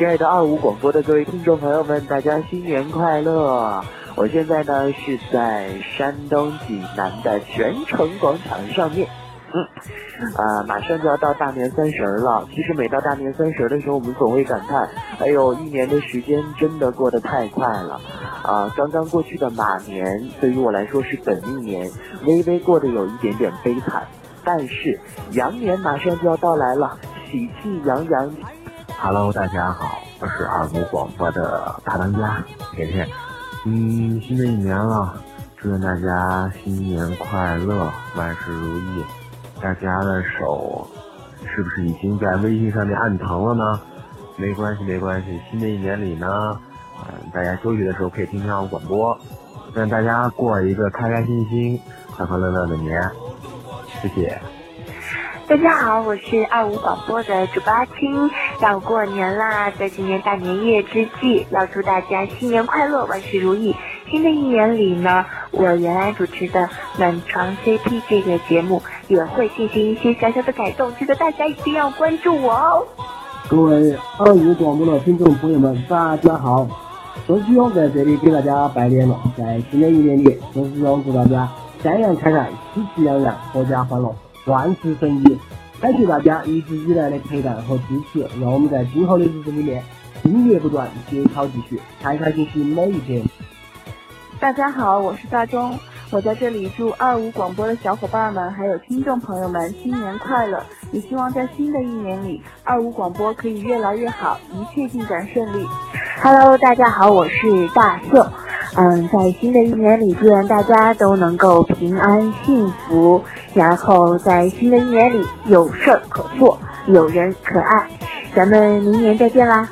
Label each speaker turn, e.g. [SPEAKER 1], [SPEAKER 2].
[SPEAKER 1] 亲爱的二五广播的各位听众朋友们，大家新年快乐！我现在呢是在山东济南的泉城广场上面。嗯，啊，马上就要到大年三十了。其实每到大年三十的时候，我们总会感叹：哎呦，一年的时间真的过得太快了。啊，刚刚过去的马年对于我来说是本命年，微微过得有一点点悲惨。但是羊年马上就要到来了，喜气洋洋。
[SPEAKER 2] Hello，大家好，我是二五广播的大当家甜甜。嗯，新的一年了，祝愿大家新年快乐，万事如意。大家的手是不是已经在微信上面按疼了呢？没关系，没关系。新的一年里呢，嗯，大家休息的时候可以听听我广播，愿大家过一个开开心心、快快乐乐的年。谢谢。
[SPEAKER 3] 大家好，我是二五广播的主播阿青，要过年啦，在今年大年夜之际，要祝大家新年快乐，万事如意。新的一年里呢，我原来主持的暖床 CP 这个节目也会进行一些小小的改动，记得大家一定要关注我哦。
[SPEAKER 4] 各位二五广播的听众朋友们，大家好，周志勇在这里给大家拜年了，在新的一年里，周志勇祝大家三阳开泰，喜气洋洋，阖家欢乐，万事顺意。感谢大家一直以来的陪伴和支持，让我们在今后的日子里面音乐不断，节操继续，开开心心每一天。
[SPEAKER 5] 大家好，我是大钟，我在这里祝二五广播的小伙伴们还有听众朋友们新年快乐，也希望在新的一年里，二五广播可以越来越好，一切进展顺利。
[SPEAKER 3] Hello，大家好，我是大秀，嗯，在新的一年里，祝愿大家都能够平安幸福，然后在新的一年里有事儿可做，有人可爱，咱们明年再见啦。